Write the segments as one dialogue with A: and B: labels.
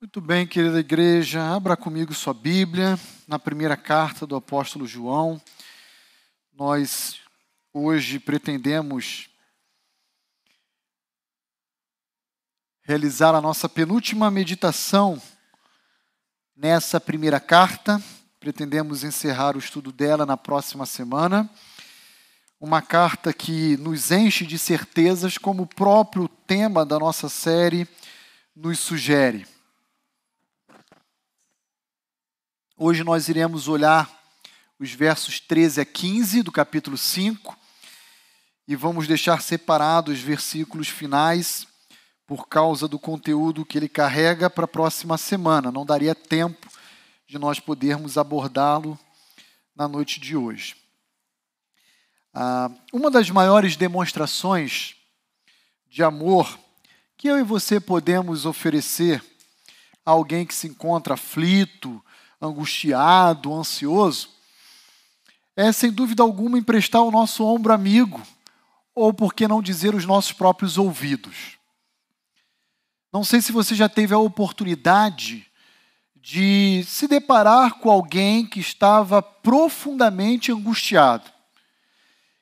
A: Muito bem, querida igreja, abra comigo sua Bíblia, na primeira carta do apóstolo João. Nós hoje pretendemos realizar a nossa penúltima meditação nessa primeira carta. Pretendemos encerrar o estudo dela na próxima semana. Uma carta que nos enche de certezas, como o próprio tema da nossa série nos sugere. Hoje nós iremos olhar os versos 13 a 15 do capítulo 5 e vamos deixar separados os versículos finais por causa do conteúdo que ele carrega para a próxima semana. Não daria tempo de nós podermos abordá-lo na noite de hoje. Ah, uma das maiores demonstrações de amor que eu e você podemos oferecer a alguém que se encontra aflito, angustiado, ansioso, é sem dúvida alguma emprestar o nosso ombro amigo, ou por que não dizer os nossos próprios ouvidos. Não sei se você já teve a oportunidade de se deparar com alguém que estava profundamente angustiado.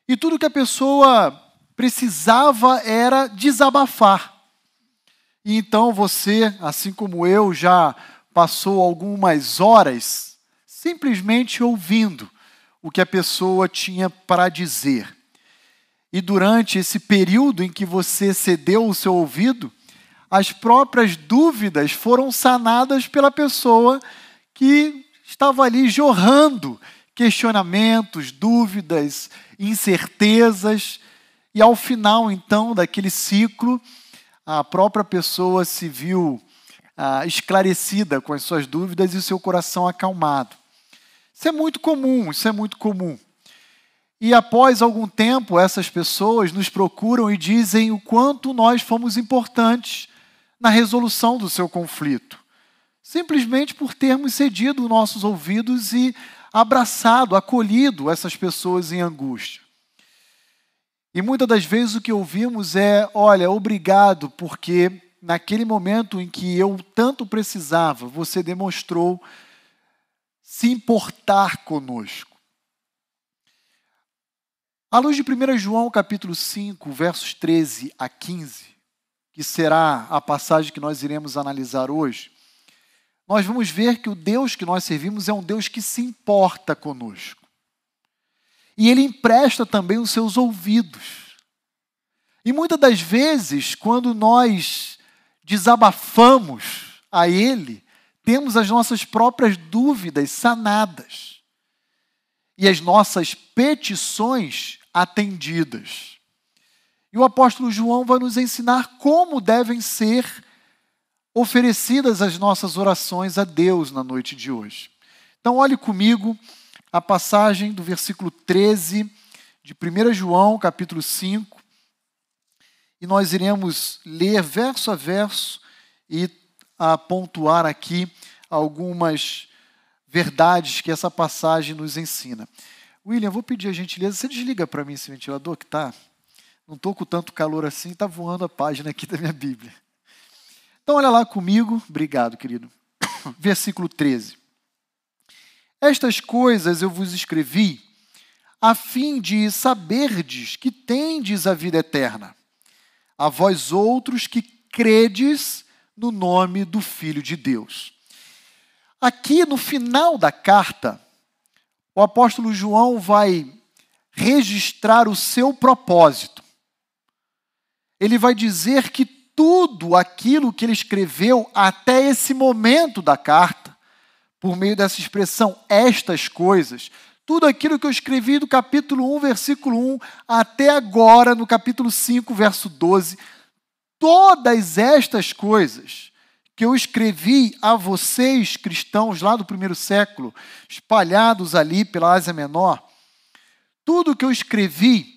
A: E tudo que a pessoa precisava era desabafar. E então você, assim como eu, já passou algumas horas simplesmente ouvindo o que a pessoa tinha para dizer. E durante esse período em que você cedeu o seu ouvido, as próprias dúvidas foram sanadas pela pessoa que estava ali jorrando questionamentos, dúvidas, incertezas, e ao final então daquele ciclo, a própria pessoa se viu ah, esclarecida com as suas dúvidas e o seu coração acalmado. Isso é muito comum, isso é muito comum. E após algum tempo, essas pessoas nos procuram e dizem o quanto nós fomos importantes na resolução do seu conflito. Simplesmente por termos cedido nossos ouvidos e abraçado, acolhido essas pessoas em angústia. E muitas das vezes o que ouvimos é: olha, obrigado, porque naquele momento em que eu tanto precisava, você demonstrou se importar conosco. À luz de 1 João capítulo 5, versos 13 a 15, que será a passagem que nós iremos analisar hoje, nós vamos ver que o Deus que nós servimos é um Deus que se importa conosco. E ele empresta também os seus ouvidos. E muitas das vezes, quando nós desabafamos a Ele, temos as nossas próprias dúvidas sanadas e as nossas petições atendidas. E o apóstolo João vai nos ensinar como devem ser oferecidas as nossas orações a Deus na noite de hoje. Então, olhe comigo a passagem do versículo 13 de 1 João, capítulo 5, e nós iremos ler verso a verso e a pontuar aqui algumas verdades que essa passagem nos ensina. William, vou pedir a gentileza, você desliga para mim esse ventilador que está. Não estou com tanto calor assim, está voando a página aqui da minha Bíblia. Então, olha lá comigo, obrigado, querido. Versículo 13. Estas coisas eu vos escrevi, a fim de saberdes que tendes a vida eterna a vós outros que credes no nome do Filho de Deus. Aqui no final da carta, o apóstolo João vai registrar o seu propósito. Ele vai dizer que tudo aquilo que ele escreveu até esse momento da carta, por meio dessa expressão, estas coisas, tudo aquilo que eu escrevi do capítulo 1, versículo 1, até agora, no capítulo 5, verso 12, todas estas coisas que eu escrevi a vocês, cristãos lá do primeiro século, espalhados ali pela Ásia Menor, tudo que eu escrevi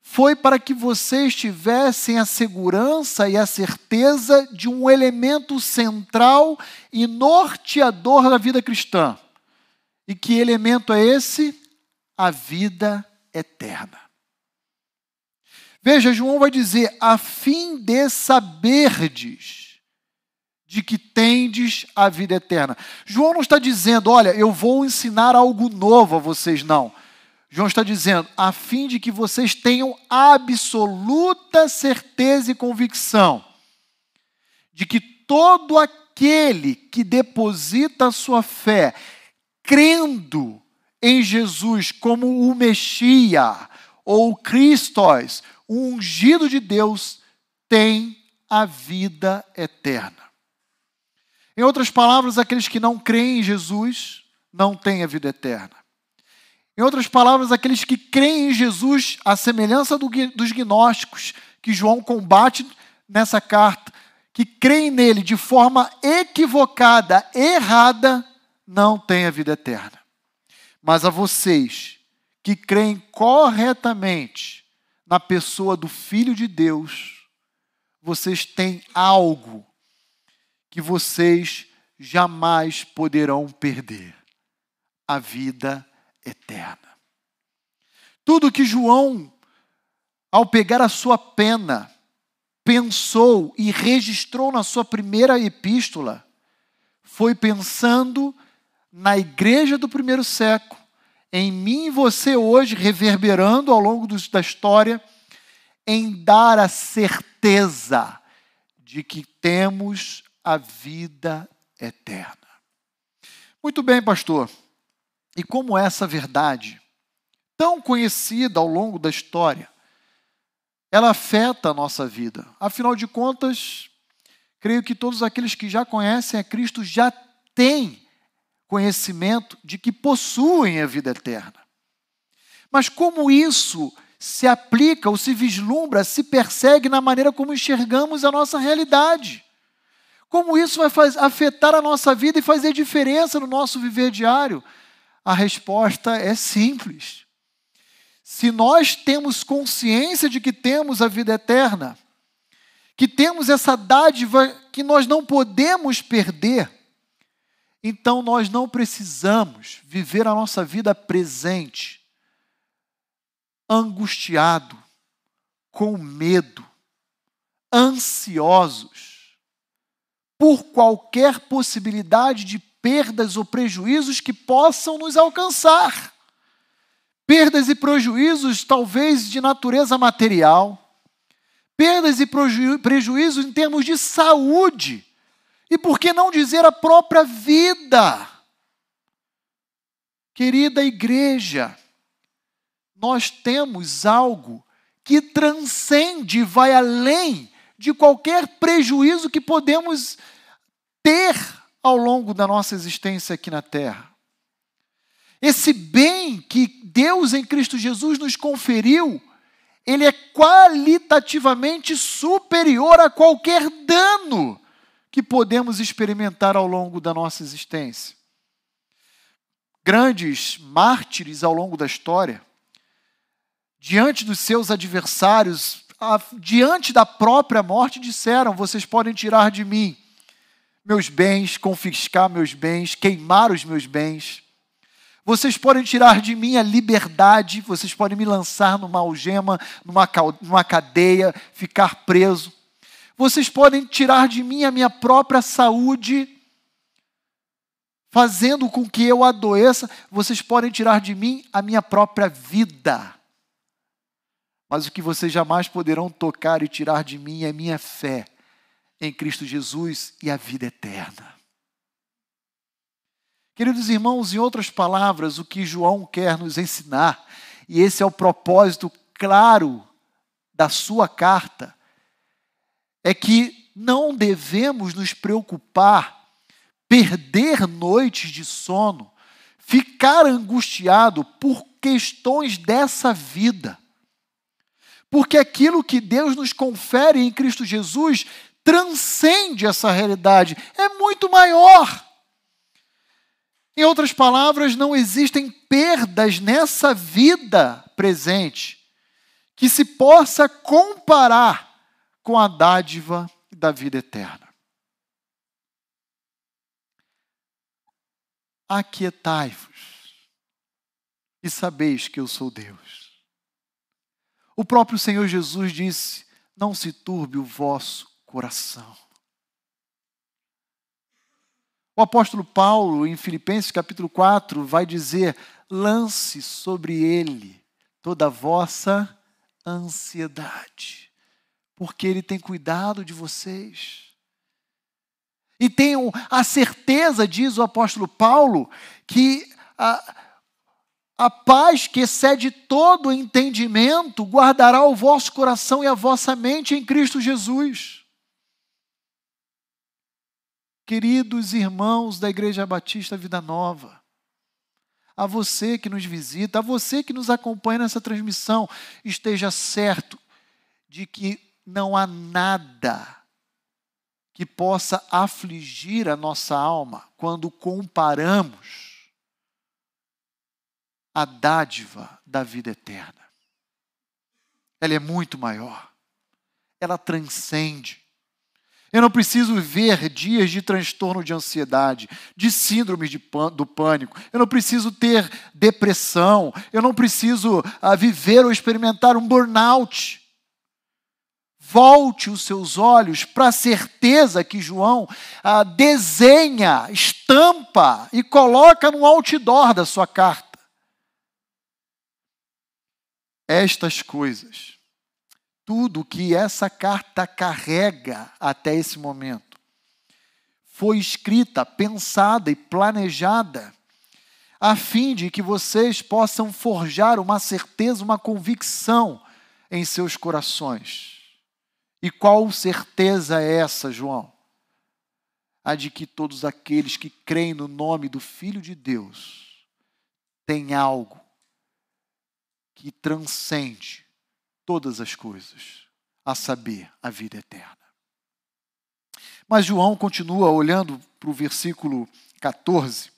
A: foi para que vocês tivessem a segurança e a certeza de um elemento central e norteador da vida cristã e que elemento é esse? A vida eterna. Veja, João vai dizer: a fim de saberdes de que tendes a vida eterna. João não está dizendo, olha, eu vou ensinar algo novo a vocês, não. João está dizendo, a fim de que vocês tenham absoluta certeza e convicção de que todo aquele que deposita a sua fé, crendo em Jesus como o Messias ou o o ungido de Deus, tem a vida eterna. Em outras palavras, aqueles que não creem em Jesus não têm a vida eterna. Em outras palavras, aqueles que creem em Jesus, à semelhança do, dos gnósticos, que João combate nessa carta, que creem nele de forma equivocada, errada, não têm a vida eterna. Mas a vocês que creem corretamente na pessoa do Filho de Deus, vocês têm algo que vocês jamais poderão perder: a vida eterna. Tudo que João, ao pegar a sua pena, pensou e registrou na sua primeira epístola, foi pensando na igreja do primeiro século, em mim e você hoje, reverberando ao longo da história, em dar a certeza de que temos a vida eterna. Muito bem, pastor. E como essa verdade, tão conhecida ao longo da história, ela afeta a nossa vida? Afinal de contas, creio que todos aqueles que já conhecem a Cristo já têm conhecimento de que possuem a vida eterna. Mas como isso se aplica ou se vislumbra, se persegue na maneira como enxergamos a nossa realidade? Como isso vai faz, afetar a nossa vida e fazer diferença no nosso viver diário? A resposta é simples. Se nós temos consciência de que temos a vida eterna, que temos essa dádiva que nós não podemos perder, então nós não precisamos viver a nossa vida presente angustiado, com medo, ansiosos por qualquer possibilidade de perdas ou prejuízos que possam nos alcançar. Perdas e prejuízos, talvez de natureza material, perdas e preju prejuízos em termos de saúde, e por que não dizer a própria vida? Querida igreja, nós temos algo que transcende, vai além de qualquer prejuízo que podemos ter ao longo da nossa existência aqui na terra. Esse bem que Deus em Cristo Jesus nos conferiu, ele é qualitativamente superior a qualquer dano que podemos experimentar ao longo da nossa existência. Grandes mártires ao longo da história, diante dos seus adversários, diante da própria morte, disseram: Vocês podem tirar de mim meus bens, confiscar meus bens, queimar os meus bens. Vocês podem tirar de mim a liberdade, vocês podem me lançar numa algema, numa, numa cadeia, ficar preso. Vocês podem tirar de mim a minha própria saúde, fazendo com que eu adoeça. Vocês podem tirar de mim a minha própria vida. Mas o que vocês jamais poderão tocar e tirar de mim é minha fé em Cristo Jesus e a vida eterna. Queridos irmãos, em outras palavras, o que João quer nos ensinar, e esse é o propósito claro da sua carta, é que não devemos nos preocupar, perder noites de sono, ficar angustiado por questões dessa vida porque aquilo que Deus nos confere em Cristo Jesus transcende essa realidade, é muito maior. Em outras palavras, não existem perdas nessa vida presente que se possa comparar com a dádiva da vida eterna. Aquietai-vos e sabeis que eu sou Deus. O próprio Senhor Jesus disse: Não se turbe o vosso coração. O apóstolo Paulo, em Filipenses capítulo 4, vai dizer: lance sobre ele toda a vossa ansiedade, porque ele tem cuidado de vocês. E tenham a certeza, diz o apóstolo Paulo, que a, a paz que excede todo entendimento guardará o vosso coração e a vossa mente em Cristo Jesus. Queridos irmãos da Igreja Batista Vida Nova, a você que nos visita, a você que nos acompanha nessa transmissão, esteja certo de que não há nada que possa afligir a nossa alma quando comparamos a dádiva da vida eterna. Ela é muito maior, ela transcende eu não preciso ver dias de transtorno de ansiedade, de síndrome de do pânico. Eu não preciso ter depressão. Eu não preciso ah, viver ou experimentar um burnout. Volte os seus olhos para a certeza que João ah, desenha, estampa e coloca no outdoor da sua carta. Estas coisas tudo que essa carta carrega até esse momento foi escrita, pensada e planejada a fim de que vocês possam forjar uma certeza, uma convicção em seus corações. E qual certeza é essa, João? A de que todos aqueles que creem no nome do Filho de Deus têm algo que transcende todas as coisas, a saber, a vida eterna. Mas João continua olhando para o versículo 14,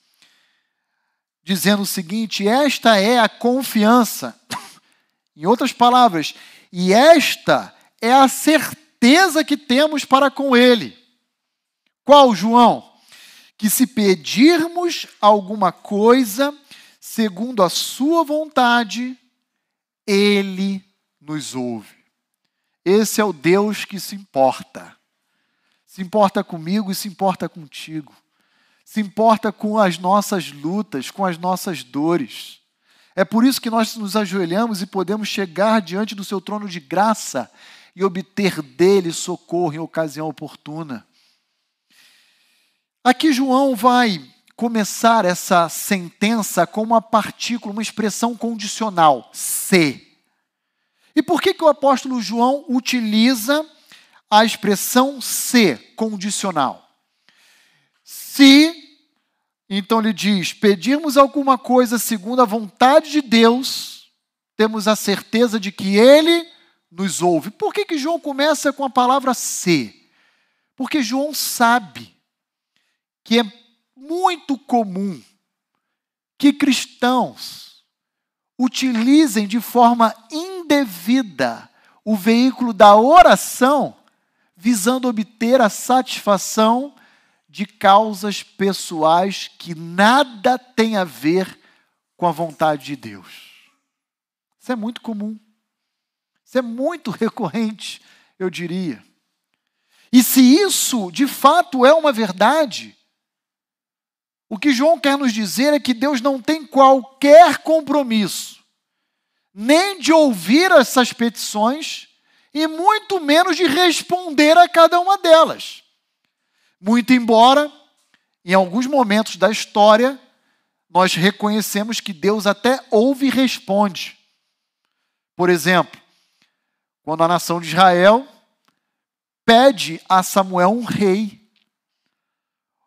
A: dizendo o seguinte: Esta é a confiança. Em outras palavras, e esta é a certeza que temos para com Ele. Qual, João? Que se pedirmos alguma coisa segundo a Sua vontade, Ele nos ouve. Esse é o Deus que se importa. Se importa comigo e se importa contigo. Se importa com as nossas lutas, com as nossas dores. É por isso que nós nos ajoelhamos e podemos chegar diante do seu trono de graça e obter dele socorro em ocasião oportuna. Aqui João vai começar essa sentença com uma partícula, uma expressão condicional, se. E por que, que o apóstolo João utiliza a expressão se condicional? Se, então ele diz, pedirmos alguma coisa segundo a vontade de Deus, temos a certeza de que ele nos ouve. Por que, que João começa com a palavra se? Porque João sabe que é muito comum que cristãos utilizem de forma indevida o veículo da oração, visando obter a satisfação de causas pessoais que nada tem a ver com a vontade de Deus. Isso é muito comum. Isso é muito recorrente, eu diria. E se isso de fato é uma verdade, o que João quer nos dizer é que Deus não tem qualquer compromisso nem de ouvir essas petições e muito menos de responder a cada uma delas. Muito embora, em alguns momentos da história, nós reconhecemos que Deus até ouve e responde. Por exemplo, quando a nação de Israel pede a Samuel um rei.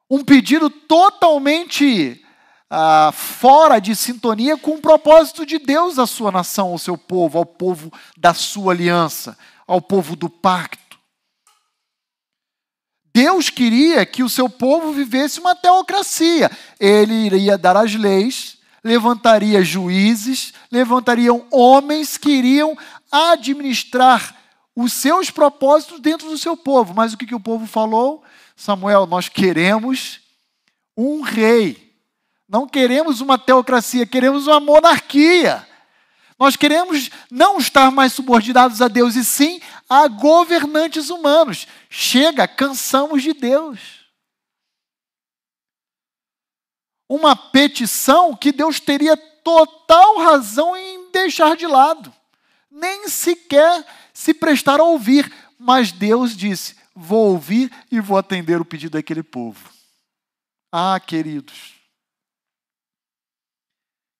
A: Um pedido totalmente ah, fora de sintonia com o propósito de Deus à sua nação, ao seu povo, ao povo da sua aliança, ao povo do pacto. Deus queria que o seu povo vivesse uma teocracia. Ele iria dar as leis, levantaria juízes, levantariam homens que iriam administrar os seus propósitos dentro do seu povo. Mas o que, que o povo falou? Samuel, nós queremos um rei. Não queremos uma teocracia, queremos uma monarquia. Nós queremos não estar mais subordinados a Deus, e sim a governantes humanos. Chega, cansamos de Deus. Uma petição que Deus teria total razão em deixar de lado, nem sequer se prestar a ouvir, mas Deus disse: Vou ouvir e vou atender o pedido daquele povo. Ah, queridos,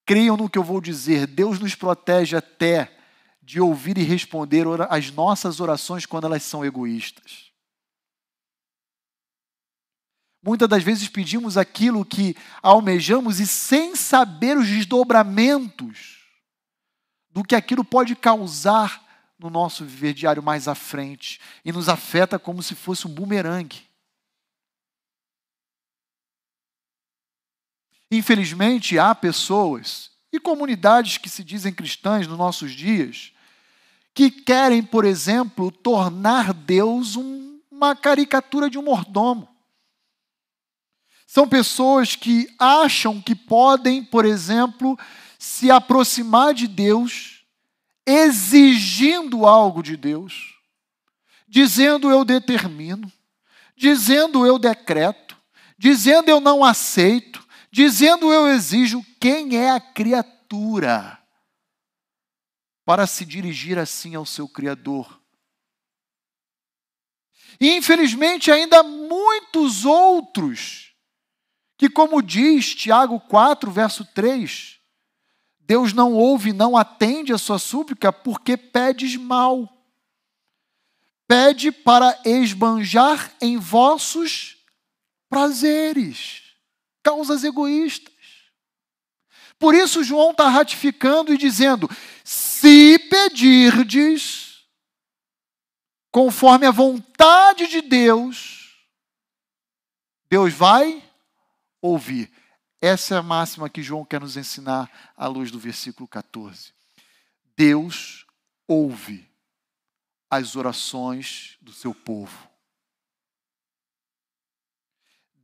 A: creiam no que eu vou dizer, Deus nos protege até de ouvir e responder as nossas orações quando elas são egoístas. Muitas das vezes pedimos aquilo que almejamos e sem saber os desdobramentos do que aquilo pode causar no nosso viver diário mais à frente e nos afeta como se fosse um bumerangue. Infelizmente, há pessoas e comunidades que se dizem cristãs nos nossos dias que querem, por exemplo, tornar Deus um, uma caricatura de um mordomo. São pessoas que acham que podem, por exemplo, se aproximar de Deus exigindo algo de Deus, dizendo eu determino, dizendo eu decreto, dizendo eu não aceito, dizendo eu exijo. Quem é a criatura para se dirigir assim ao seu Criador? E infelizmente ainda muitos outros que, como diz Tiago 4, verso 3, Deus não ouve, não atende a sua súplica porque pedes mal. Pede para esbanjar em vossos prazeres, causas egoístas. Por isso, João está ratificando e dizendo: se pedirdes, conforme a vontade de Deus, Deus vai ouvir. Essa é a máxima que João quer nos ensinar à luz do versículo 14. Deus ouve as orações do seu povo.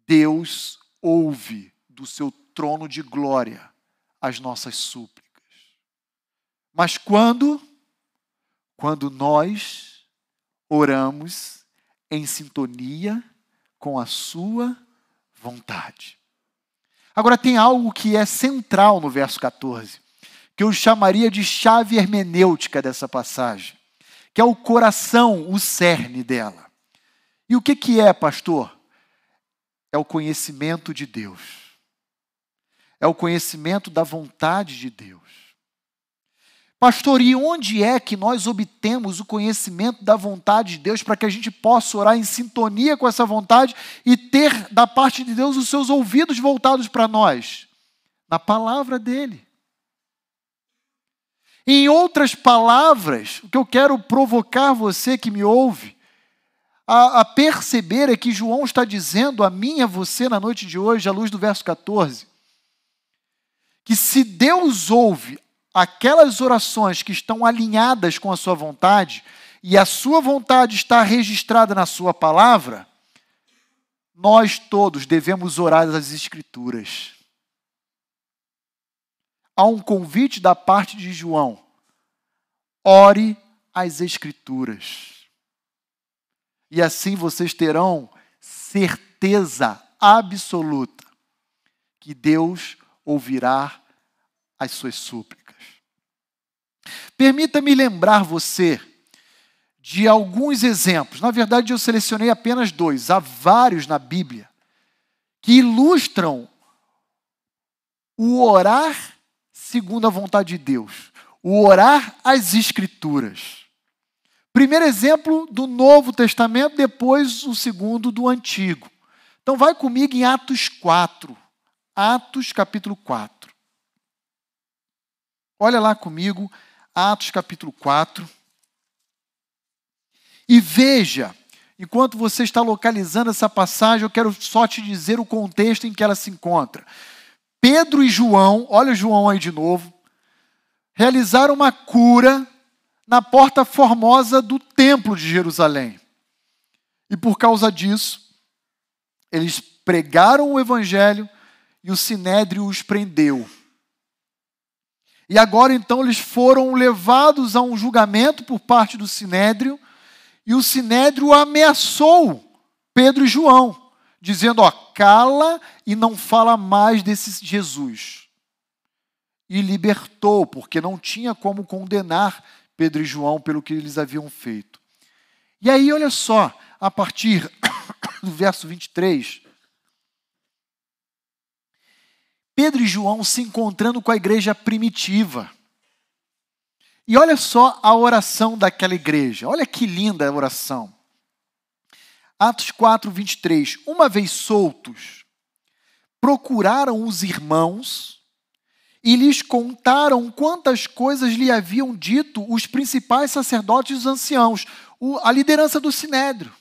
A: Deus ouve do seu trono de glória as nossas súplicas. Mas quando? Quando nós oramos em sintonia com a sua vontade. Agora, tem algo que é central no verso 14, que eu chamaria de chave hermenêutica dessa passagem, que é o coração, o cerne dela. E o que, que é, pastor? É o conhecimento de Deus, é o conhecimento da vontade de Deus. Pastor, e onde é que nós obtemos o conhecimento da vontade de Deus para que a gente possa orar em sintonia com essa vontade e ter da parte de Deus os seus ouvidos voltados para nós? Na palavra dele. Em outras palavras, o que eu quero provocar você que me ouve a, a perceber é que João está dizendo a mim e a você na noite de hoje, à luz do verso 14, que se Deus ouve aquelas orações que estão alinhadas com a sua vontade, e a sua vontade está registrada na sua palavra, nós todos devemos orar as Escrituras. Há um convite da parte de João: ore as Escrituras. E assim vocês terão certeza absoluta que Deus ouvirá as suas súplicas. Permita-me lembrar você de alguns exemplos. Na verdade, eu selecionei apenas dois, há vários na Bíblia, que ilustram o orar segundo a vontade de Deus, o orar às Escrituras. Primeiro exemplo do Novo Testamento, depois o segundo do Antigo. Então, vai comigo em Atos 4. Atos capítulo 4. Olha lá comigo, Atos capítulo 4. E veja, enquanto você está localizando essa passagem, eu quero só te dizer o contexto em que ela se encontra. Pedro e João, olha João aí de novo, realizaram uma cura na porta formosa do templo de Jerusalém. E por causa disso, eles pregaram o evangelho e o sinédrio os prendeu. E agora então eles foram levados a um julgamento por parte do Sinédrio, e o Sinédrio ameaçou Pedro e João, dizendo: ó, cala e não fala mais desse Jesus. E libertou, porque não tinha como condenar Pedro e João pelo que eles haviam feito. E aí, olha só, a partir do verso 23, Pedro e João se encontrando com a igreja primitiva. E olha só a oração daquela igreja. Olha que linda a oração. Atos 4, 23. Uma vez soltos, procuraram os irmãos e lhes contaram quantas coisas lhe haviam dito os principais sacerdotes e os anciãos, a liderança do sinédrio.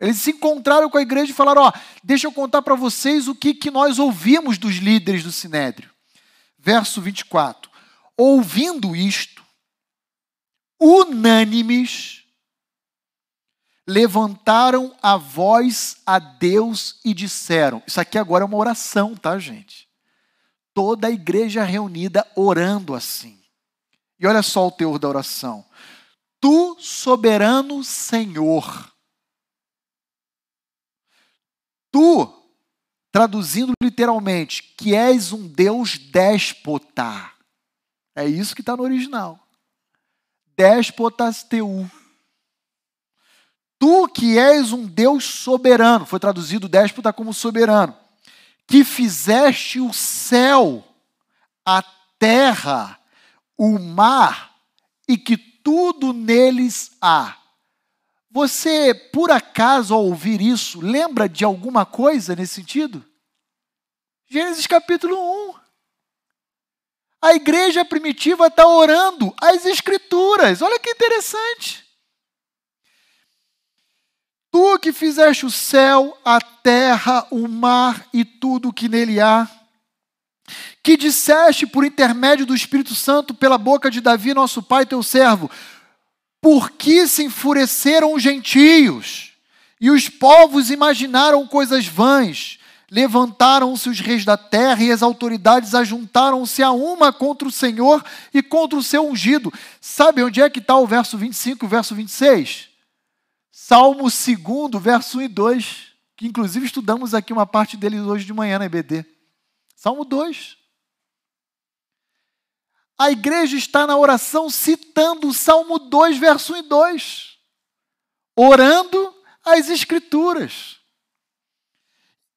A: Eles se encontraram com a igreja e falaram: Ó, deixa eu contar para vocês o que, que nós ouvimos dos líderes do sinédrio. Verso 24: Ouvindo isto, unânimes, levantaram a voz a Deus e disseram: Isso aqui agora é uma oração, tá, gente? Toda a igreja reunida orando assim. E olha só o teor da oração: Tu, soberano Senhor, tu, traduzindo literalmente, que és um Deus déspota. É isso que está no original déspotas teu. Tu que és um Deus soberano, foi traduzido déspota como soberano, que fizeste o céu, a terra, o mar e que tudo neles há. Você, por acaso, ao ouvir isso, lembra de alguma coisa nesse sentido? Gênesis capítulo 1. A igreja primitiva está orando as Escrituras. Olha que interessante. Tu que fizeste o céu, a terra, o mar e tudo o que nele há, que disseste por intermédio do Espírito Santo pela boca de Davi, nosso pai, teu servo, por que se enfureceram os gentios e os povos imaginaram coisas vãs? Levantaram-se os reis da terra e as autoridades ajuntaram-se a uma contra o Senhor e contra o seu ungido. Sabe onde é que está o verso 25 e o verso 26? Salmo 2, verso 1 e 2, que inclusive estudamos aqui uma parte dele hoje de manhã na EBD. Salmo 2. A igreja está na oração citando o Salmo 2, verso 1 e 2, orando as Escrituras.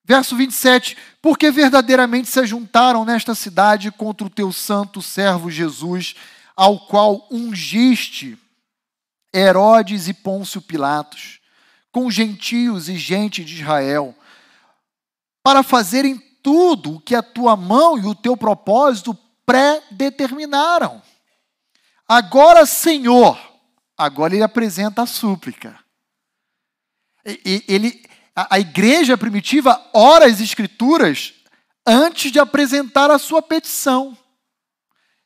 A: Verso 27, porque verdadeiramente se juntaram nesta cidade contra o teu santo servo Jesus, ao qual ungiste Herodes e Pôncio Pilatos, com gentios e gente de Israel, para fazerem tudo o que a tua mão e o teu propósito pré-determinaram. Agora, Senhor, agora ele apresenta a súplica. Ele, a, a igreja primitiva ora as escrituras antes de apresentar a sua petição.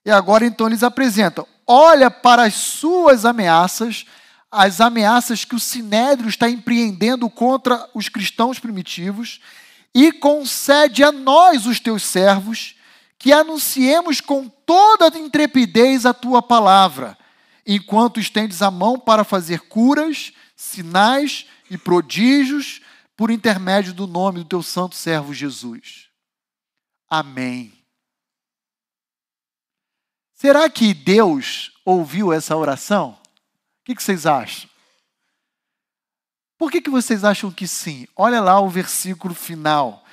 A: E agora então eles apresentam: olha para as suas ameaças, as ameaças que o sinédrio está empreendendo contra os cristãos primitivos, e concede a nós, os teus servos, que anunciemos com toda intrepidez a tua palavra, enquanto estendes a mão para fazer curas, sinais e prodígios por intermédio do nome do teu santo servo Jesus. Amém. Será que Deus ouviu essa oração? O que, vocês acham? Por que, que vocês acham que sim? Olha lá o versículo final,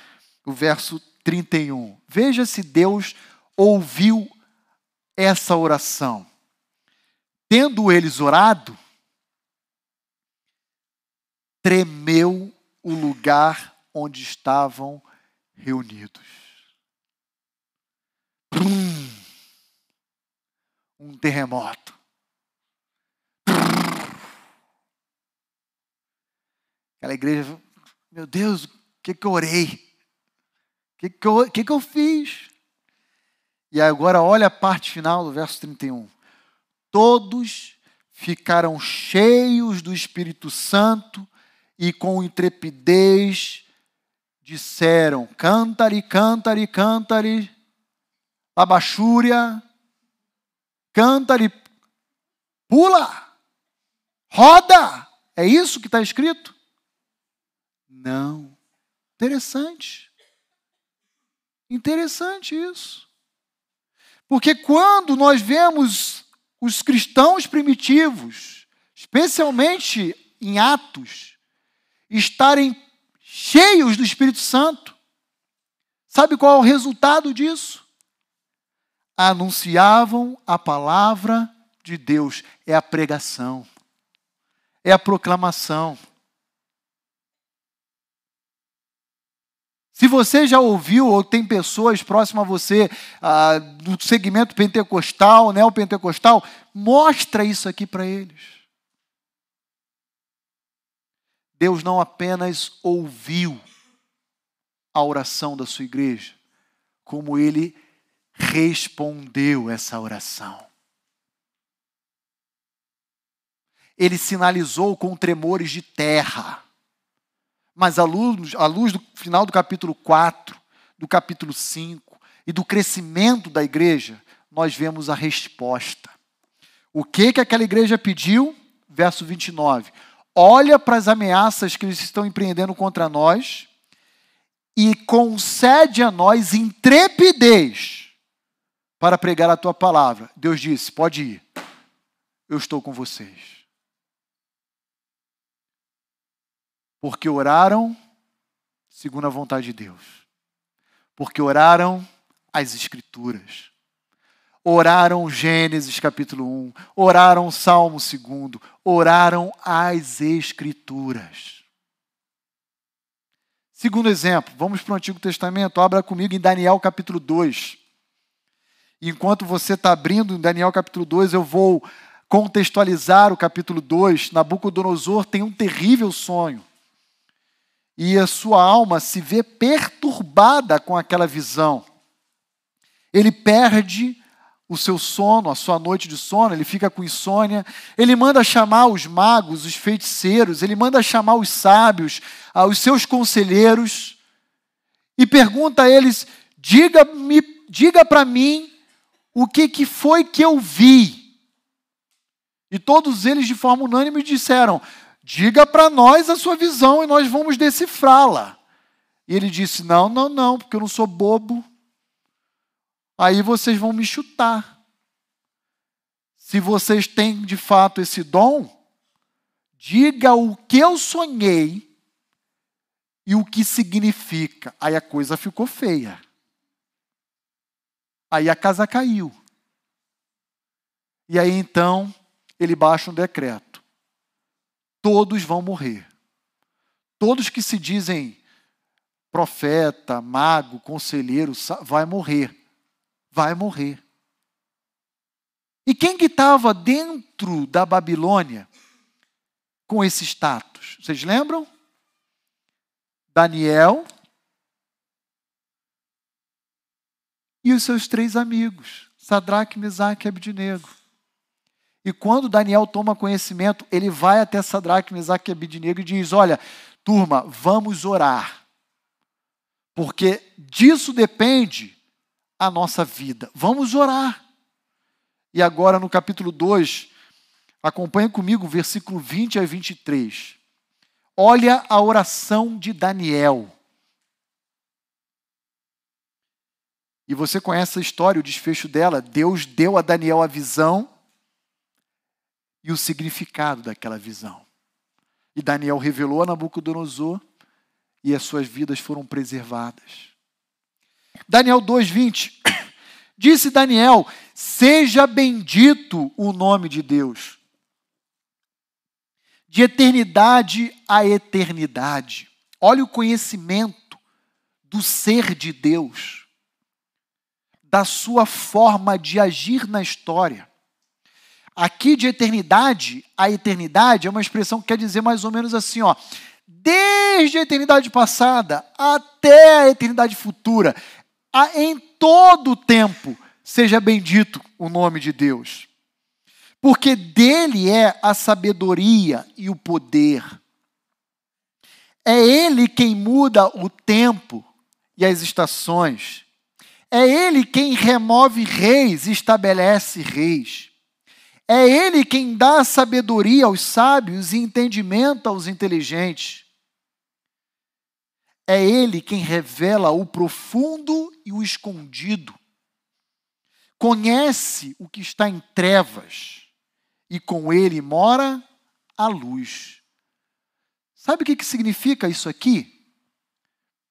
A: o verso 31. Veja se Deus ouviu essa oração. Tendo eles orado, tremeu o lugar onde estavam reunidos. Um terremoto. Aquela igreja, meu Deus, o que, que eu orei? Que, que, eu, que, que eu fiz? E agora olha a parte final do verso 31. Todos ficaram cheios do Espírito Santo e com intrepidez disseram: Cantare, cantare, cantare, abachúria, cantare, pula, roda. É isso que está escrito? Não. Interessante. Interessante isso. Porque quando nós vemos os cristãos primitivos, especialmente em Atos, estarem cheios do Espírito Santo, sabe qual é o resultado disso? Anunciavam a palavra de Deus, é a pregação, é a proclamação. Se você já ouviu ou tem pessoas próximas a você ah, do segmento pentecostal, neopentecostal, mostra isso aqui para eles. Deus não apenas ouviu a oração da sua igreja, como ele respondeu essa oração. Ele sinalizou com tremores de terra mas à luz, à luz do final do capítulo 4, do capítulo 5 e do crescimento da igreja, nós vemos a resposta. O que que aquela igreja pediu? Verso 29. Olha para as ameaças que eles estão empreendendo contra nós e concede a nós intrepidez para pregar a tua palavra. Deus disse: pode ir, eu estou com vocês. Porque oraram segundo a vontade de Deus. Porque oraram as Escrituras. Oraram Gênesis capítulo 1, oraram Salmo 2, oraram as Escrituras. Segundo exemplo, vamos para o Antigo Testamento, abra comigo em Daniel capítulo 2. Enquanto você está abrindo em Daniel capítulo 2, eu vou contextualizar o capítulo 2. Nabucodonosor tem um terrível sonho e a sua alma se vê perturbada com aquela visão. Ele perde o seu sono, a sua noite de sono, ele fica com insônia. Ele manda chamar os magos, os feiticeiros, ele manda chamar os sábios, os seus conselheiros e pergunta a eles: diga-me, diga para mim o que, que foi que eu vi. E todos eles, de forma unânime, disseram: Diga para nós a sua visão e nós vamos decifrá-la. E ele disse: Não, não, não, porque eu não sou bobo. Aí vocês vão me chutar. Se vocês têm de fato esse dom, diga o que eu sonhei e o que significa. Aí a coisa ficou feia. Aí a casa caiu. E aí então ele baixa um decreto todos vão morrer. Todos que se dizem profeta, mago, conselheiro, vai morrer. Vai morrer. E quem que estava dentro da Babilônia com esse status? Vocês lembram? Daniel e os seus três amigos, Sadraque, Mesaque e Abednego. E quando Daniel toma conhecimento, ele vai até Sadraque, Mesaque e Abidnego e diz: Olha, turma, vamos orar. Porque disso depende a nossa vida. Vamos orar. E agora no capítulo 2, acompanhe comigo, versículo 20 a 23. Olha a oração de Daniel. E você conhece a história, o desfecho dela. Deus deu a Daniel a visão e o significado daquela visão. E Daniel revelou a Nabucodonosor e as suas vidas foram preservadas. Daniel 2:20 Disse Daniel: Seja bendito o nome de Deus. De eternidade a eternidade. Olha o conhecimento do ser de Deus, da sua forma de agir na história. Aqui de eternidade a eternidade é uma expressão que quer dizer mais ou menos assim, ó. Desde a eternidade passada até a eternidade futura, em todo o tempo, seja bendito o nome de Deus. Porque dele é a sabedoria e o poder. É ele quem muda o tempo e as estações. É ele quem remove reis e estabelece reis. É Ele quem dá sabedoria aos sábios e entendimento aos inteligentes. É Ele quem revela o profundo e o escondido. Conhece o que está em trevas e com Ele mora a luz. Sabe o que, que significa isso aqui?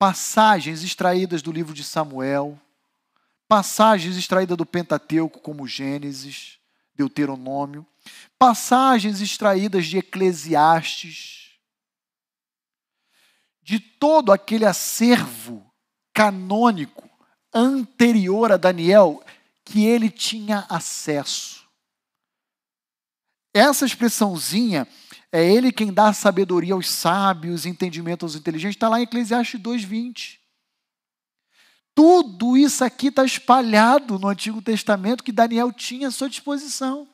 A: Passagens extraídas do livro de Samuel, passagens extraídas do Pentateuco, como Gênesis, Deuteronômio, passagens extraídas de Eclesiastes, de todo aquele acervo canônico anterior a Daniel que ele tinha acesso. Essa expressãozinha é ele quem dá sabedoria aos sábios, entendimento aos inteligentes, está lá em Eclesiastes 2,20. Tudo isso aqui está espalhado no Antigo Testamento que Daniel tinha à sua disposição.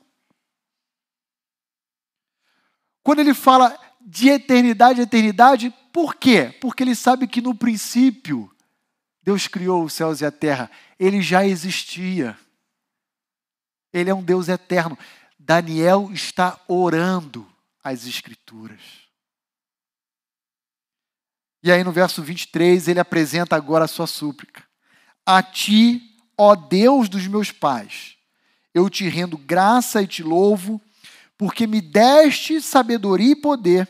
A: Quando ele fala de eternidade eternidade, por quê? Porque ele sabe que no princípio Deus criou os céus e a terra, ele já existia. Ele é um Deus eterno. Daniel está orando as Escrituras. E aí no verso 23 ele apresenta agora a sua súplica. A ti, ó Deus dos meus pais, eu te rendo graça e te louvo porque me deste sabedoria e poder,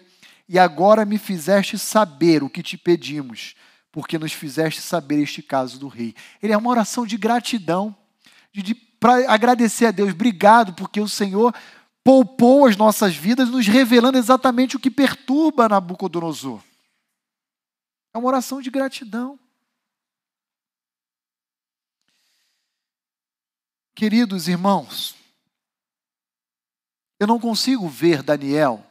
A: e agora me fizeste saber o que te pedimos, porque nos fizeste saber este caso do rei. Ele é uma oração de gratidão, de, de para agradecer a Deus, obrigado, porque o Senhor poupou as nossas vidas, nos revelando exatamente o que perturba Nabucodonosor. É uma oração de gratidão. Queridos irmãos, eu não consigo ver Daniel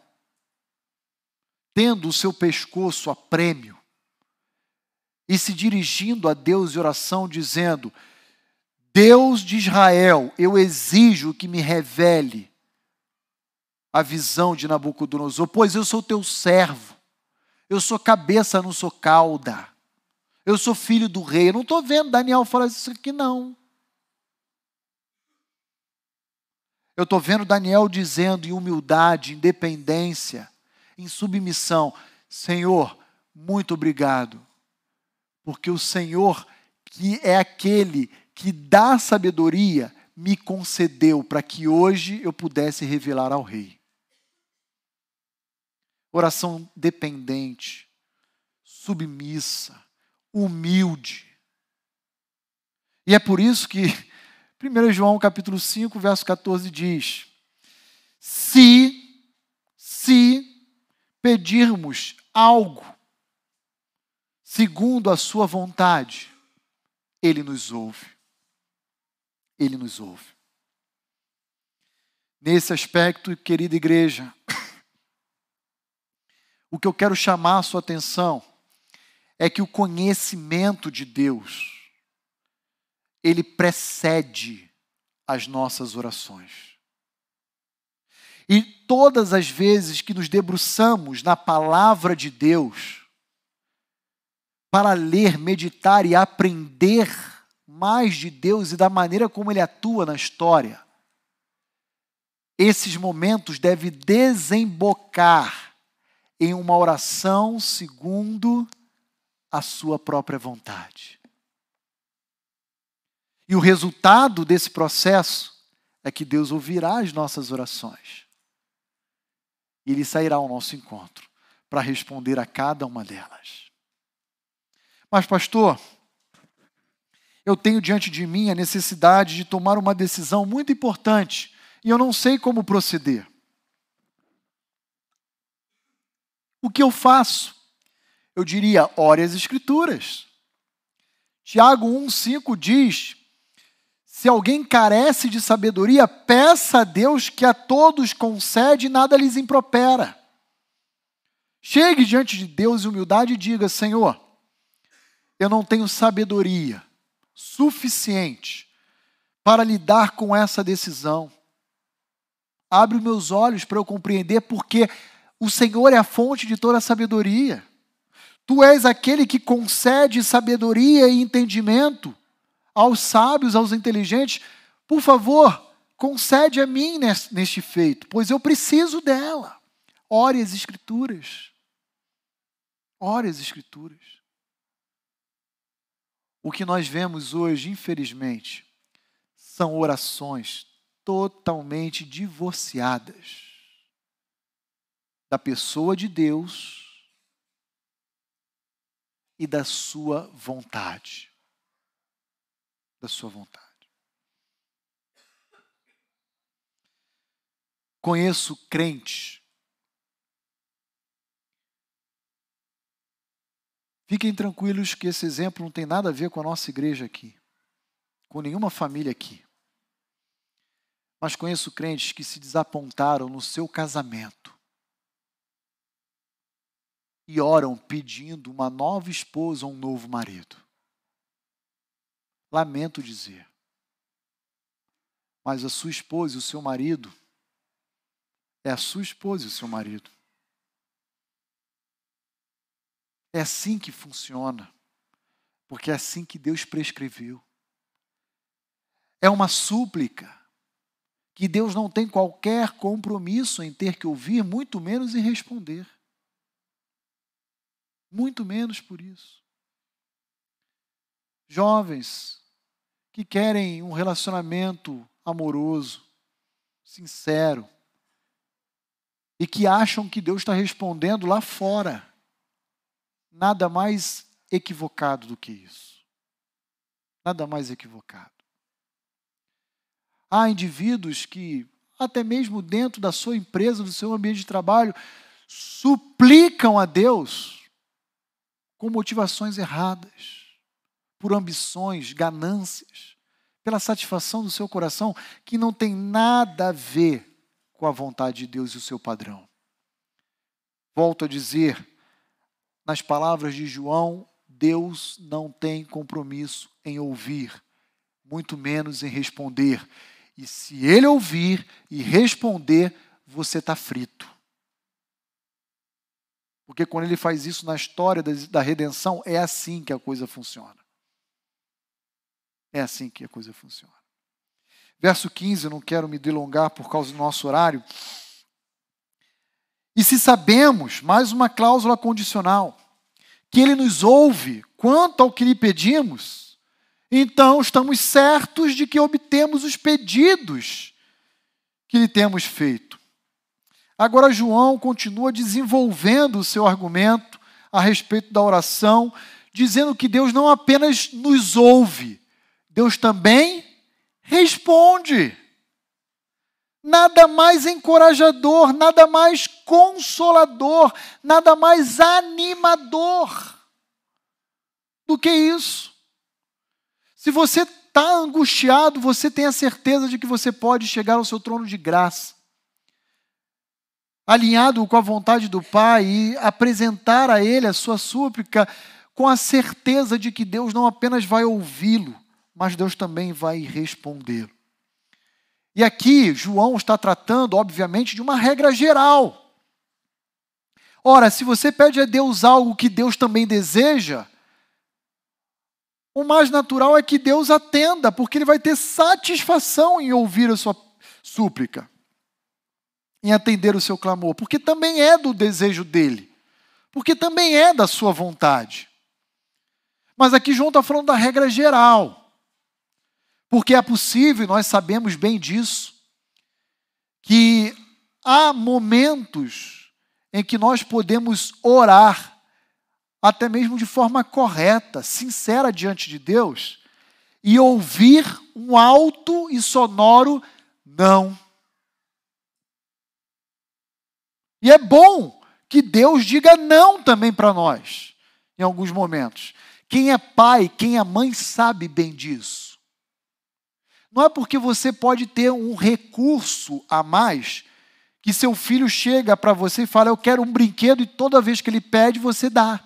A: tendo o seu pescoço a prêmio e se dirigindo a Deus em oração, dizendo: Deus de Israel, eu exijo que me revele a visão de Nabucodonosor, pois eu sou teu servo, eu sou cabeça, não sou cauda, eu sou filho do rei. Eu não estou vendo Daniel falar isso aqui, não. Eu estou vendo Daniel dizendo em humildade, independência, em submissão: Senhor, muito obrigado, porque o Senhor, que é aquele que dá sabedoria, me concedeu para que hoje eu pudesse revelar ao Rei. Oração dependente, submissa, humilde. E é por isso que 1 João capítulo 5, verso 14 diz: Se, se pedirmos algo segundo a sua vontade, ele nos ouve. Ele nos ouve. Nesse aspecto, querida igreja, o que eu quero chamar a sua atenção é que o conhecimento de Deus ele precede as nossas orações. E todas as vezes que nos debruçamos na palavra de Deus, para ler, meditar e aprender mais de Deus e da maneira como Ele atua na história, esses momentos devem desembocar em uma oração segundo a Sua própria vontade. E o resultado desse processo é que Deus ouvirá as nossas orações. E Ele sairá ao nosso encontro para responder a cada uma delas. Mas, pastor, eu tenho diante de mim a necessidade de tomar uma decisão muito importante e eu não sei como proceder. O que eu faço? Eu diria, ore as Escrituras. Tiago 1,5 diz se alguém carece de sabedoria, peça a Deus que a todos concede e nada lhes impropera. Chegue diante de Deus em humildade e diga: Senhor, eu não tenho sabedoria suficiente para lidar com essa decisão. Abre meus olhos para eu compreender, porque o Senhor é a fonte de toda a sabedoria. Tu és aquele que concede sabedoria e entendimento aos sábios, aos inteligentes, por favor, concede a mim neste feito, pois eu preciso dela. Ore as Escrituras. Ore as Escrituras. o que nós vemos hoje, infelizmente, são orações totalmente divorciadas da pessoa de Deus e da sua vontade. Da sua vontade. Conheço crentes. Fiquem tranquilos que esse exemplo não tem nada a ver com a nossa igreja aqui, com nenhuma família aqui. Mas conheço crentes que se desapontaram no seu casamento e oram pedindo uma nova esposa ou um novo marido. Lamento dizer, mas a sua esposa e o seu marido é a sua esposa e o seu marido. É assim que funciona, porque é assim que Deus prescreveu. É uma súplica que Deus não tem qualquer compromisso em ter que ouvir, muito menos em responder. Muito menos por isso. Jovens que querem um relacionamento amoroso, sincero, e que acham que Deus está respondendo lá fora. Nada mais equivocado do que isso. Nada mais equivocado. Há indivíduos que, até mesmo dentro da sua empresa, do seu ambiente de trabalho, suplicam a Deus com motivações erradas, por ambições, ganâncias, pela satisfação do seu coração, que não tem nada a ver com a vontade de Deus e o seu padrão. Volto a dizer, nas palavras de João, Deus não tem compromisso em ouvir, muito menos em responder. E se ele ouvir e responder, você está frito. Porque quando ele faz isso na história da redenção, é assim que a coisa funciona. É assim que a coisa funciona. Verso 15, eu não quero me delongar por causa do nosso horário. E se sabemos, mais uma cláusula condicional, que ele nos ouve quanto ao que lhe pedimos, então estamos certos de que obtemos os pedidos que lhe temos feito. Agora, João continua desenvolvendo o seu argumento a respeito da oração, dizendo que Deus não apenas nos ouve, Deus também responde. Nada mais encorajador, nada mais consolador, nada mais animador do que isso. Se você está angustiado, você tem a certeza de que você pode chegar ao seu trono de graça, alinhado com a vontade do Pai e apresentar a Ele a sua súplica com a certeza de que Deus não apenas vai ouvi-lo, mas Deus também vai respondê-lo. E aqui, João está tratando, obviamente, de uma regra geral. Ora, se você pede a Deus algo que Deus também deseja, o mais natural é que Deus atenda, porque Ele vai ter satisfação em ouvir a sua súplica, em atender o seu clamor, porque também é do desejo dele, porque também é da sua vontade. Mas aqui João está falando da regra geral. Porque é possível, nós sabemos bem disso, que há momentos em que nós podemos orar, até mesmo de forma correta, sincera diante de Deus, e ouvir um alto e sonoro não. E é bom que Deus diga não também para nós, em alguns momentos. Quem é pai, quem é mãe sabe bem disso. Não é porque você pode ter um recurso a mais que seu filho chega para você e fala: Eu quero um brinquedo, e toda vez que ele pede, você dá.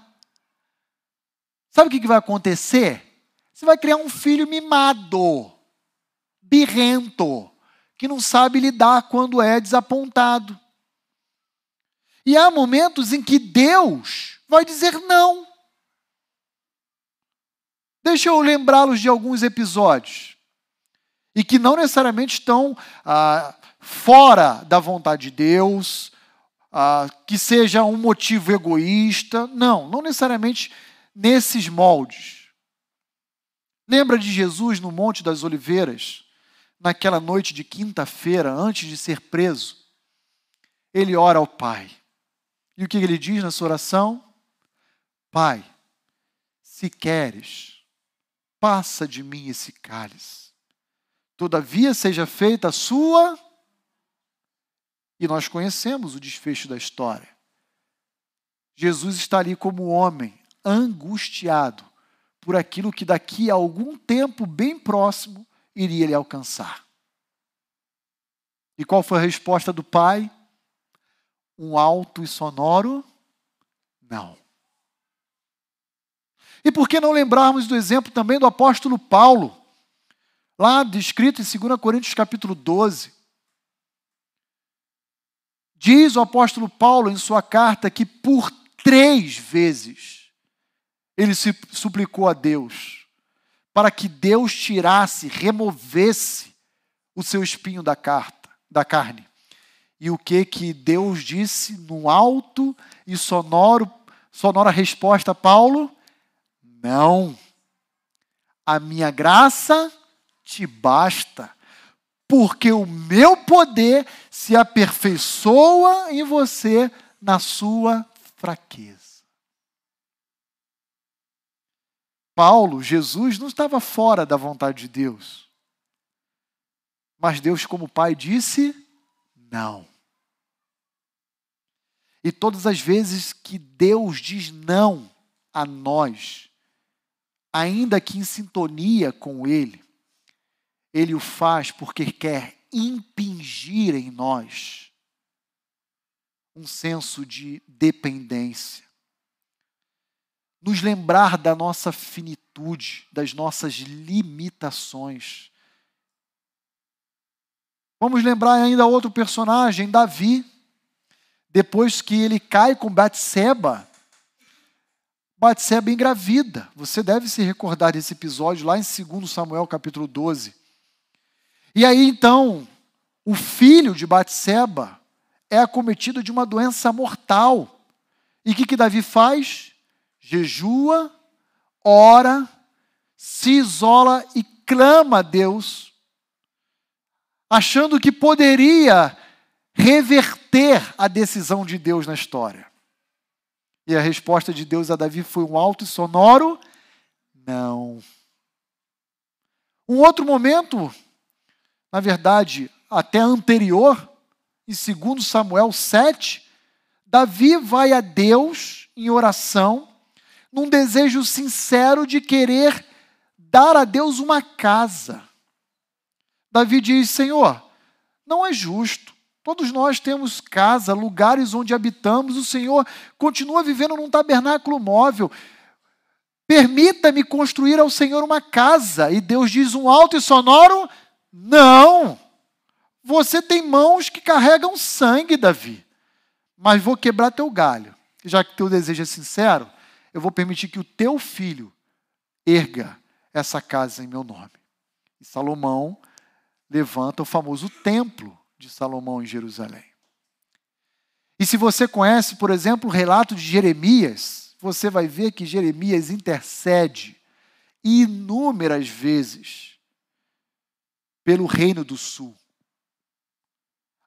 A: Sabe o que vai acontecer? Você vai criar um filho mimado, birrento, que não sabe lidar quando é desapontado. E há momentos em que Deus vai dizer não. Deixa eu lembrá-los de alguns episódios e que não necessariamente estão ah, fora da vontade de Deus, ah, que seja um motivo egoísta. Não, não necessariamente nesses moldes. Lembra de Jesus no Monte das Oliveiras, naquela noite de quinta-feira, antes de ser preso? Ele ora ao Pai. E o que ele diz na sua oração? Pai, se queres, passa de mim esse cálice. Todavia seja feita a sua. E nós conhecemos o desfecho da história. Jesus está ali como homem, angustiado por aquilo que daqui a algum tempo bem próximo iria lhe alcançar. E qual foi a resposta do pai? Um alto e sonoro não. E por que não lembrarmos do exemplo também do apóstolo Paulo, lá descrito em 2 Coríntios capítulo 12? Diz o apóstolo Paulo em sua carta que por três vezes ele se suplicou a Deus para que Deus tirasse, removesse o seu espinho da, carta, da carne. E o que que Deus disse no alto e sonoro, sonora resposta a Paulo? Não. A minha graça te basta, porque o meu poder se aperfeiçoa em você na sua fraqueza. Paulo, Jesus, não estava fora da vontade de Deus. Mas Deus, como Pai, disse: não. E todas as vezes que Deus diz não a nós, ainda que em sintonia com Ele, Ele o faz porque quer impingir em nós um senso de dependência. Nos lembrar da nossa finitude, das nossas limitações. Vamos lembrar ainda outro personagem, Davi. Depois que ele cai com Batseba, Batseba engravida. Você deve se recordar desse episódio lá em 2 Samuel capítulo 12. E aí então, o filho de Batseba é acometido de uma doença mortal. E o que, que Davi faz? Jejua, ora, se isola e clama a Deus, achando que poderia reverter a decisão de Deus na história. E a resposta de Deus a Davi foi um alto e sonoro: não. Um outro momento, na verdade, até anterior, em 2 Samuel 7, Davi vai a Deus em oração, num desejo sincero de querer dar a Deus uma casa. Davi diz: Senhor, não é justo Todos nós temos casa, lugares onde habitamos. O Senhor continua vivendo num tabernáculo móvel. Permita-me construir ao Senhor uma casa. E Deus diz um alto e sonoro: Não. Você tem mãos que carregam sangue, Davi. Mas vou quebrar teu galho. Já que teu desejo é sincero, eu vou permitir que o teu filho erga essa casa em meu nome. E Salomão levanta o famoso templo de Salomão em Jerusalém. E se você conhece, por exemplo, o relato de Jeremias, você vai ver que Jeremias intercede inúmeras vezes pelo reino do sul.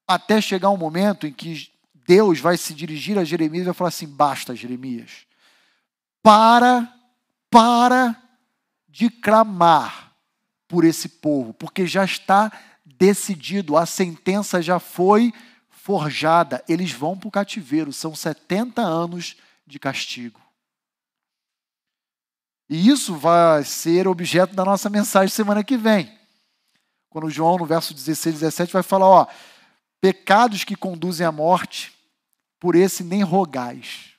A: Até chegar um momento em que Deus vai se dirigir a Jeremias e vai falar assim: basta, Jeremias, para, para de clamar por esse povo, porque já está decidido, a sentença já foi forjada, eles vão para o cativeiro, são 70 anos de castigo. E isso vai ser objeto da nossa mensagem semana que vem. Quando João, no verso 16 e 17, vai falar: ó, pecados que conduzem à morte, por esse nem rogais.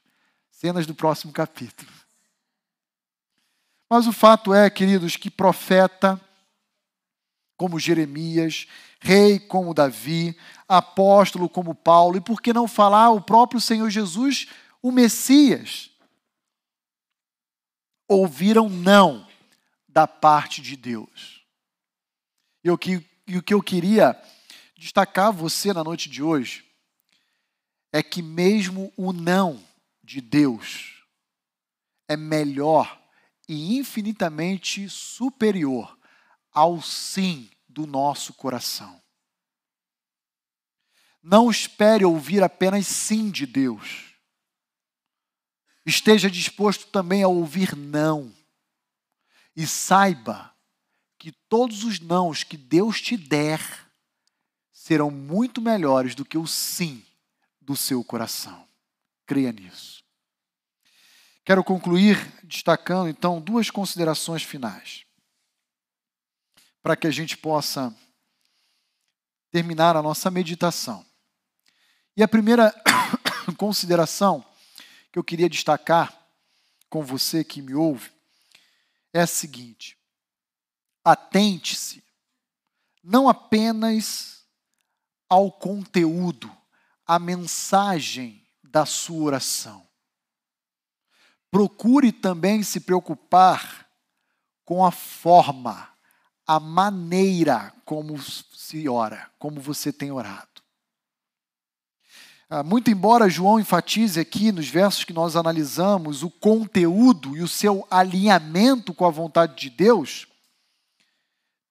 A: Cenas do próximo capítulo. Mas o fato é, queridos, que profeta como Jeremias, rei como Davi, apóstolo como Paulo, e por que não falar o próprio Senhor Jesus, o Messias? Ouviram não da parte de Deus. E o que, e o que eu queria destacar você na noite de hoje é que mesmo o não de Deus é melhor e infinitamente superior ao sim do nosso coração. Não espere ouvir apenas sim de Deus. Esteja disposto também a ouvir não. E saiba que todos os nãos que Deus te der serão muito melhores do que o sim do seu coração. Creia nisso. Quero concluir destacando então duas considerações finais. Para que a gente possa terminar a nossa meditação. E a primeira consideração que eu queria destacar com você que me ouve é a seguinte: atente-se não apenas ao conteúdo, à mensagem da sua oração. Procure também se preocupar com a forma, a maneira como se ora, como você tem orado. Ah, muito embora João enfatize aqui nos versos que nós analisamos o conteúdo e o seu alinhamento com a vontade de Deus,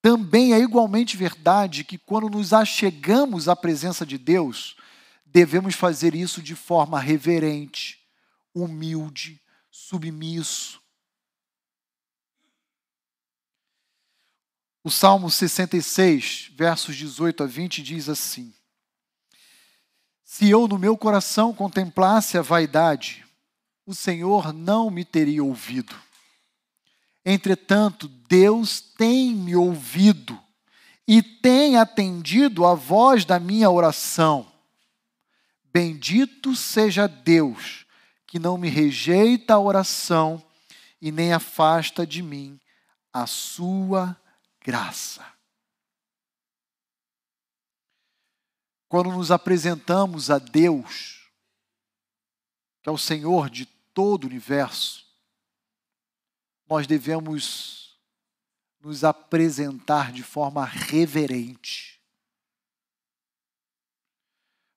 A: também é igualmente verdade que quando nos achegamos à presença de Deus, devemos fazer isso de forma reverente, humilde, submisso. O Salmo 66, versos 18 a 20 diz assim: se eu no meu coração contemplasse a vaidade, o Senhor não me teria ouvido. Entretanto, Deus tem me ouvido e tem atendido a voz da minha oração. Bendito seja Deus, que não me rejeita a oração e nem afasta de mim a sua graça. quando nos apresentamos a Deus, que é o Senhor de todo o universo, nós devemos nos apresentar de forma reverente.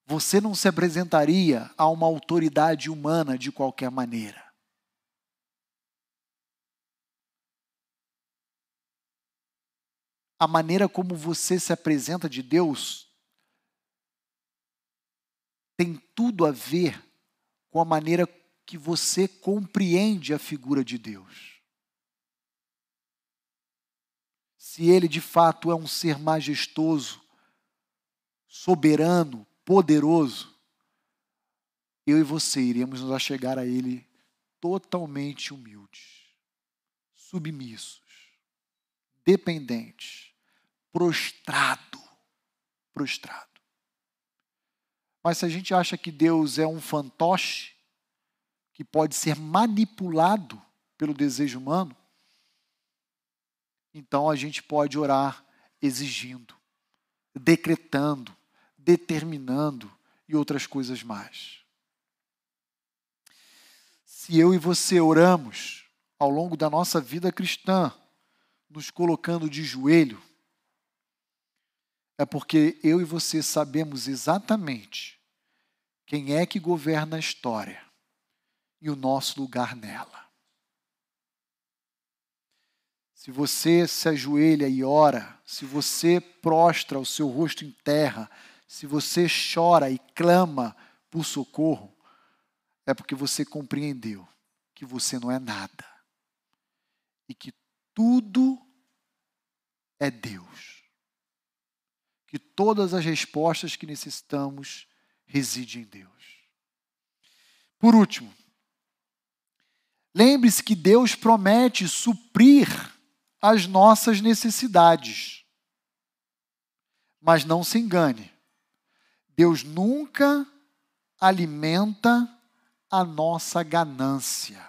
A: Você não se apresentaria a uma autoridade humana de qualquer maneira. A maneira como você se apresenta de Deus tem tudo a ver com a maneira que você compreende a figura de Deus. Se ele de fato é um ser majestoso, soberano, poderoso, eu e você iremos nos achegar a ele totalmente humildes, submissos, dependentes, prostrado, prostrado. Mas se a gente acha que Deus é um fantoche, que pode ser manipulado pelo desejo humano, então a gente pode orar exigindo, decretando, determinando e outras coisas mais. Se eu e você oramos ao longo da nossa vida cristã, nos colocando de joelho, é porque eu e você sabemos exatamente quem é que governa a história e o nosso lugar nela. Se você se ajoelha e ora, se você prostra o seu rosto em terra, se você chora e clama por socorro, é porque você compreendeu que você não é nada e que tudo é Deus. Que todas as respostas que necessitamos reside em Deus. Por último, lembre-se que Deus promete suprir as nossas necessidades. Mas não se engane, Deus nunca alimenta a nossa ganância.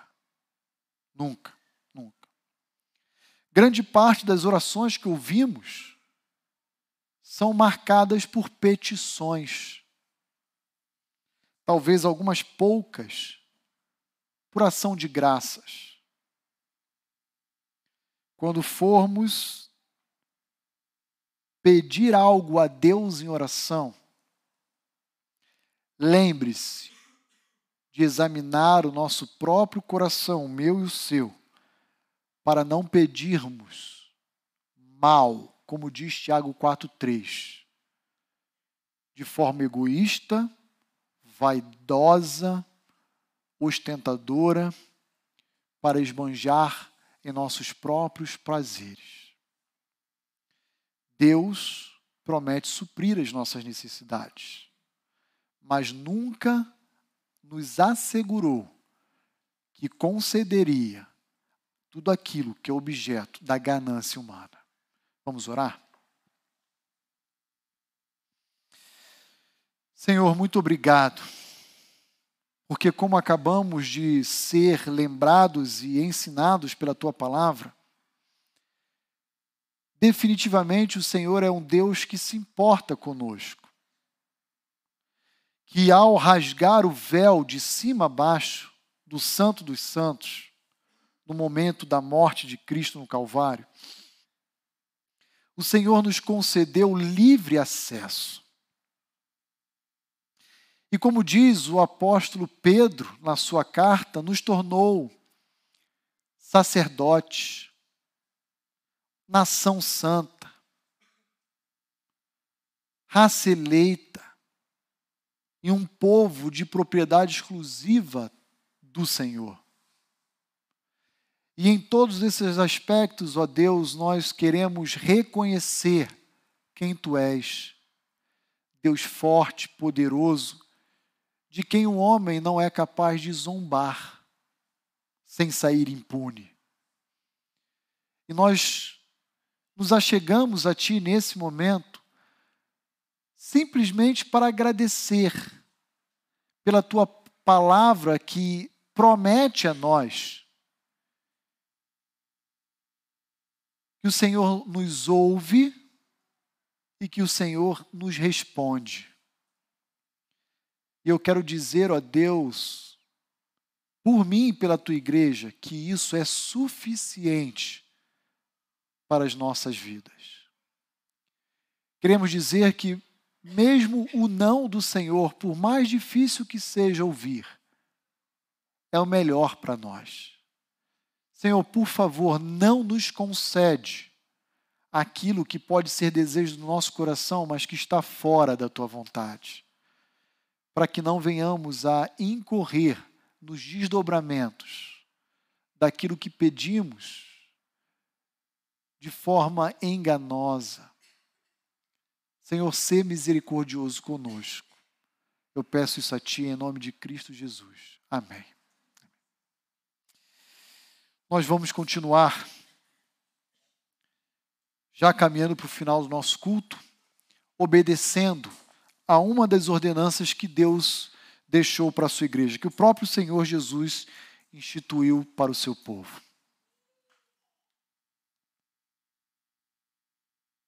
A: Nunca, nunca. Grande parte das orações que ouvimos são marcadas por petições talvez algumas poucas, por ação de graças. Quando formos pedir algo a Deus em oração, lembre-se de examinar o nosso próprio coração, o meu e o seu, para não pedirmos mal, como diz Tiago 4,3, de forma egoísta, vaidosa, ostentadora, para esbanjar em nossos próprios prazeres. Deus promete suprir as nossas necessidades, mas nunca nos assegurou que concederia tudo aquilo que é objeto da ganância humana. Vamos orar? Senhor, muito obrigado, porque, como acabamos de ser lembrados e ensinados pela tua palavra, definitivamente o Senhor é um Deus que se importa conosco. Que ao rasgar o véu de cima a baixo do Santo dos Santos, no momento da morte de Cristo no Calvário, o Senhor nos concedeu livre acesso. E como diz o apóstolo Pedro na sua carta, nos tornou sacerdotes, nação santa, raça eleita e um povo de propriedade exclusiva do Senhor. E em todos esses aspectos, ó Deus, nós queremos reconhecer quem Tu és, Deus forte, poderoso, de quem o homem não é capaz de zombar sem sair impune. E nós nos achegamos a Ti nesse momento, simplesmente para agradecer pela Tua palavra que promete a nós que o Senhor nos ouve e que o Senhor nos responde. E eu quero dizer a Deus, por mim e pela tua igreja, que isso é suficiente para as nossas vidas. Queremos dizer que, mesmo o não do Senhor, por mais difícil que seja ouvir, é o melhor para nós. Senhor, por favor, não nos concede aquilo que pode ser desejo do nosso coração, mas que está fora da tua vontade, para que não venhamos a incorrer nos desdobramentos daquilo que pedimos de forma enganosa. Senhor, ser misericordioso conosco. Eu peço isso a Ti em nome de Cristo Jesus. Amém. Nós vamos continuar, já caminhando para o final do nosso culto, obedecendo a uma das ordenanças que Deus deixou para a sua igreja, que o próprio Senhor Jesus instituiu para o seu povo.